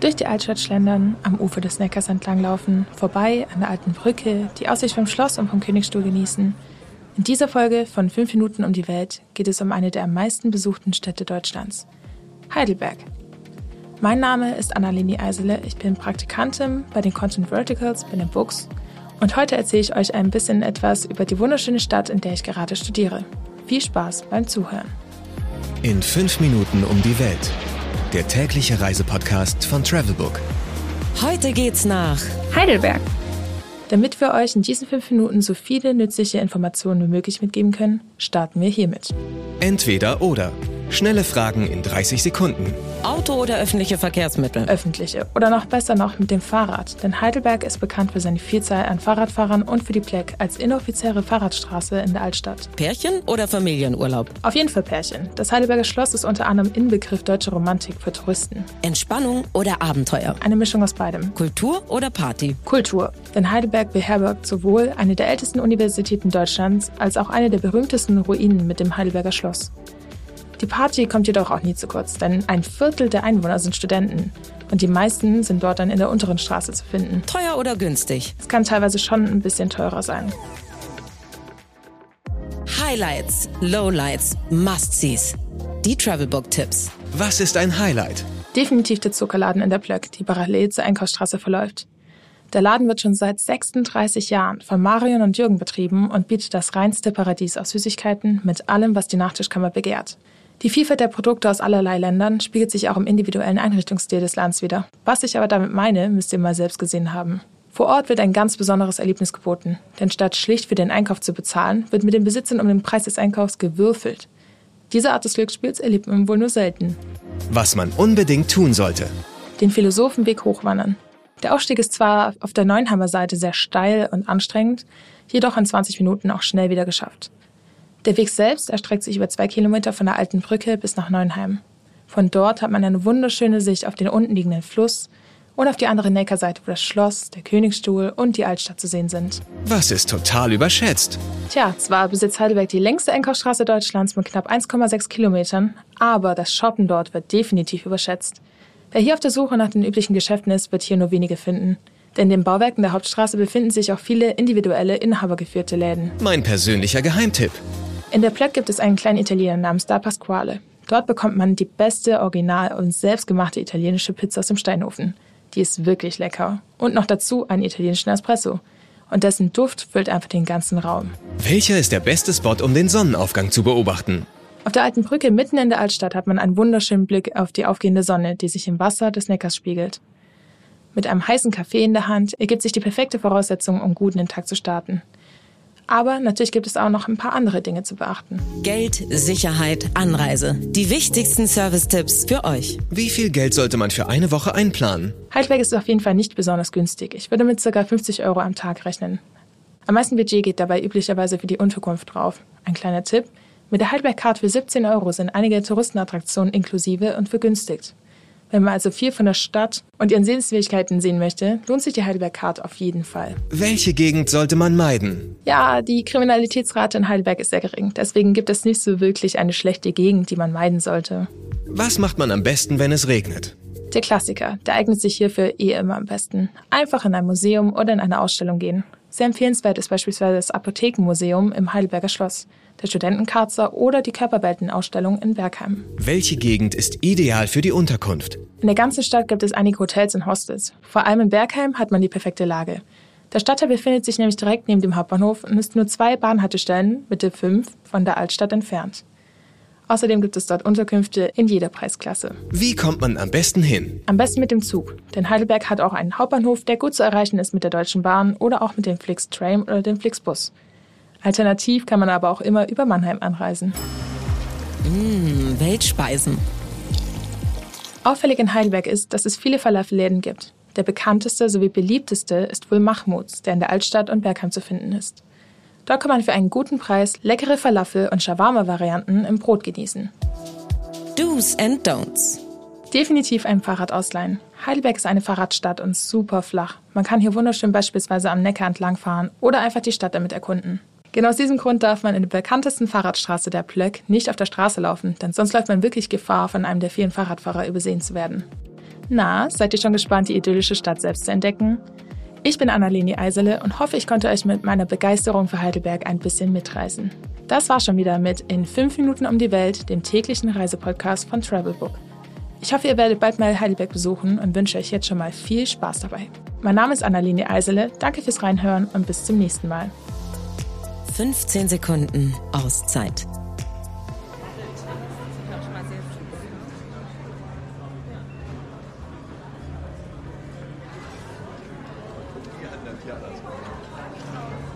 Durch die Altstadt schlendern, am Ufer des Neckars entlanglaufen, vorbei an der alten Brücke, die Aussicht vom Schloss und vom Königsstuhl genießen. In dieser Folge von 5 Minuten um die Welt geht es um eine der am meisten besuchten Städte Deutschlands. Heidelberg. Mein Name ist Annaleni Eisele, ich bin Praktikantin bei den Content Verticals bei den Books und heute erzähle ich euch ein bisschen etwas über die wunderschöne Stadt, in der ich gerade studiere. Viel Spaß beim Zuhören. In 5 Minuten um die Welt der tägliche Reisepodcast von Travelbook. Heute geht's nach Heidelberg. Damit wir euch in diesen fünf Minuten so viele nützliche Informationen wie möglich mitgeben können, starten wir hiermit. Entweder oder. Schnelle Fragen in 30 Sekunden. Auto oder öffentliche Verkehrsmittel? Öffentliche. Oder noch besser noch mit dem Fahrrad. Denn Heidelberg ist bekannt für seine Vielzahl an Fahrradfahrern und für die Pleck als inoffizielle Fahrradstraße in der Altstadt. Pärchen oder Familienurlaub? Auf jeden Fall Pärchen. Das Heidelberger Schloss ist unter anderem Inbegriff deutscher Romantik für Touristen. Entspannung oder Abenteuer? Eine Mischung aus beidem. Kultur oder Party? Kultur. Denn Heidelberg beherbergt sowohl eine der ältesten Universitäten Deutschlands als auch eine der berühmtesten Ruinen mit dem Heidelberger Schloss. Die Party kommt jedoch auch nie zu kurz, denn ein Viertel der Einwohner sind Studenten und die meisten sind dort dann in der unteren Straße zu finden. Teuer oder günstig? Es kann teilweise schon ein bisschen teurer sein. Highlights, Lowlights, Must-Sees. Die Travelbook-Tipps. Was ist ein Highlight? Definitiv der Zuckerladen in der Plöck, die parallel zur Einkaufsstraße verläuft. Der Laden wird schon seit 36 Jahren von Marion und Jürgen betrieben und bietet das reinste Paradies aus Süßigkeiten mit allem, was die Nachtischkammer begehrt. Die Vielfalt der Produkte aus allerlei Ländern spiegelt sich auch im individuellen Einrichtungsstil des Landes wider. Was ich aber damit meine, müsst ihr mal selbst gesehen haben. Vor Ort wird ein ganz besonderes Erlebnis geboten, denn statt schlicht für den Einkauf zu bezahlen, wird mit den Besitzern um den Preis des Einkaufs gewürfelt. Diese Art des Glücksspiels erlebt man wohl nur selten. Was man unbedingt tun sollte. Den Philosophenweg hochwandern. Der Aufstieg ist zwar auf der Neuenheimer Seite sehr steil und anstrengend, jedoch in 20 Minuten auch schnell wieder geschafft. Der Weg selbst erstreckt sich über zwei Kilometer von der alten Brücke bis nach Neuenheim. Von dort hat man eine wunderschöne Sicht auf den unten liegenden Fluss und auf die andere Neckarseite, wo das Schloss, der Königsstuhl und die Altstadt zu sehen sind. Was ist total überschätzt? Tja, zwar besitzt Heidelberg die längste Einkaufsstraße Deutschlands mit knapp 1,6 Kilometern, aber das Shoppen dort wird definitiv überschätzt. Wer hier auf der Suche nach den üblichen Geschäften ist, wird hier nur wenige finden. Denn in den Bauwerken der Hauptstraße befinden sich auch viele individuelle, inhabergeführte Läden. Mein persönlicher Geheimtipp. In der Plöck gibt es einen kleinen Italiener namens Da Pasquale. Dort bekommt man die beste, original und selbstgemachte italienische Pizza aus dem Steinofen. Die ist wirklich lecker. Und noch dazu einen italienischen Espresso. Und dessen Duft füllt einfach den ganzen Raum. Welcher ist der beste Spot, um den Sonnenaufgang zu beobachten? Auf der alten Brücke mitten in der Altstadt hat man einen wunderschönen Blick auf die aufgehende Sonne, die sich im Wasser des Neckars spiegelt. Mit einem heißen Kaffee in der Hand ergibt sich die perfekte Voraussetzung, um gut in den Tag zu starten. Aber natürlich gibt es auch noch ein paar andere Dinge zu beachten. Geld, Sicherheit, Anreise. Die wichtigsten Service-Tipps für euch. Wie viel Geld sollte man für eine Woche einplanen? Heidelberg ist auf jeden Fall nicht besonders günstig. Ich würde mit ca. 50 Euro am Tag rechnen. Am meisten Budget geht dabei üblicherweise für die Unterkunft drauf. Ein kleiner Tipp. Mit der Heidelberg-Card für 17 Euro sind einige Touristenattraktionen inklusive und vergünstigt. Wenn man also viel von der Stadt und ihren Sehenswürdigkeiten sehen möchte, lohnt sich die Heidelberg Card auf jeden Fall. Welche Gegend sollte man meiden? Ja, die Kriminalitätsrate in Heidelberg ist sehr gering. Deswegen gibt es nicht so wirklich eine schlechte Gegend, die man meiden sollte. Was macht man am besten, wenn es regnet? Der Klassiker, der eignet sich hierfür eh immer am besten. Einfach in ein Museum oder in eine Ausstellung gehen. Sehr empfehlenswert ist beispielsweise das Apothekenmuseum im Heidelberger Schloss, der Studentenkarzer oder die Körperweltenausstellung in Bergheim. Welche Gegend ist ideal für die Unterkunft? In der ganzen Stadt gibt es einige Hotels und Hostels. Vor allem in Bergheim hat man die perfekte Lage. Der Stadtteil befindet sich nämlich direkt neben dem Hauptbahnhof und ist nur zwei Bahnhaltestellen mit der 5 von der Altstadt entfernt. Außerdem gibt es dort Unterkünfte in jeder Preisklasse. Wie kommt man am besten hin? Am besten mit dem Zug, denn Heidelberg hat auch einen Hauptbahnhof, der gut zu erreichen ist mit der Deutschen Bahn oder auch mit dem Flix-Tram oder dem Flixbus. Alternativ kann man aber auch immer über Mannheim anreisen. Mmh, Weltspeisen. Auffällig in Heidelberg ist, dass es viele Falafelläden gibt. Der bekannteste sowie beliebteste ist wohl Mahmuds, der in der Altstadt und Bergheim zu finden ist. Dort kann man für einen guten Preis leckere Falafel und Shawarma-Varianten im Brot genießen. Do's and Don'ts. Definitiv ein Fahrrad ausleihen. Heidelberg ist eine Fahrradstadt und super flach. Man kann hier wunderschön beispielsweise am Neckar entlangfahren oder einfach die Stadt damit erkunden. Genau aus diesem Grund darf man in der bekanntesten Fahrradstraße der Plöck nicht auf der Straße laufen, denn sonst läuft man wirklich Gefahr, von einem der vielen Fahrradfahrer übersehen zu werden. Na, seid ihr schon gespannt, die idyllische Stadt selbst zu entdecken? Ich bin Annaleni Eisele und hoffe, ich konnte euch mit meiner Begeisterung für Heidelberg ein bisschen mitreißen. Das war schon wieder mit In 5 Minuten um die Welt, dem täglichen Reisepodcast von Travelbook. Ich hoffe, ihr werdet bald mal Heidelberg besuchen und wünsche euch jetzt schon mal viel Spaß dabei. Mein Name ist Annalene Eisele, danke fürs Reinhören und bis zum nächsten Mal. 15 Sekunden Auszeit. Yeah, that's right.